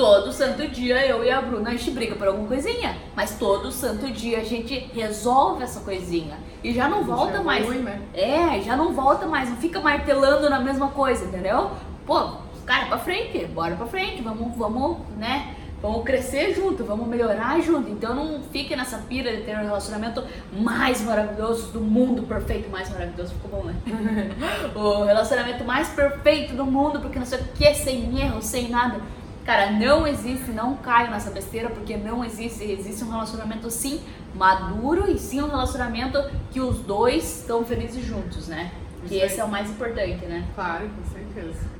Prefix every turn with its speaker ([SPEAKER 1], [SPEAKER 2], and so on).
[SPEAKER 1] todo santo dia eu e a Bruna a gente briga por alguma coisinha, mas todo santo dia a gente resolve essa coisinha e já não volta
[SPEAKER 2] Já
[SPEAKER 1] mais.
[SPEAKER 2] evolui, né?
[SPEAKER 1] É, já não volta mais, não fica martelando na mesma coisa, entendeu? Pô, cara, pra frente, bora pra frente, vamos, vamos, né? Vamos crescer junto, vamos melhorar junto. Então não fique nessa pira de ter um relacionamento mais maravilhoso do mundo, perfeito, mais maravilhoso, ficou bom, né? o relacionamento mais perfeito do mundo, porque não sei o que, sem erro, sem nada. Cara, não existe, não caio nessa besteira, porque não existe, existe um relacionamento sim maduro e sim um relacionamento que os dois estão felizes juntos, né? Que esse é o mais importante, né?
[SPEAKER 2] Claro, com certeza.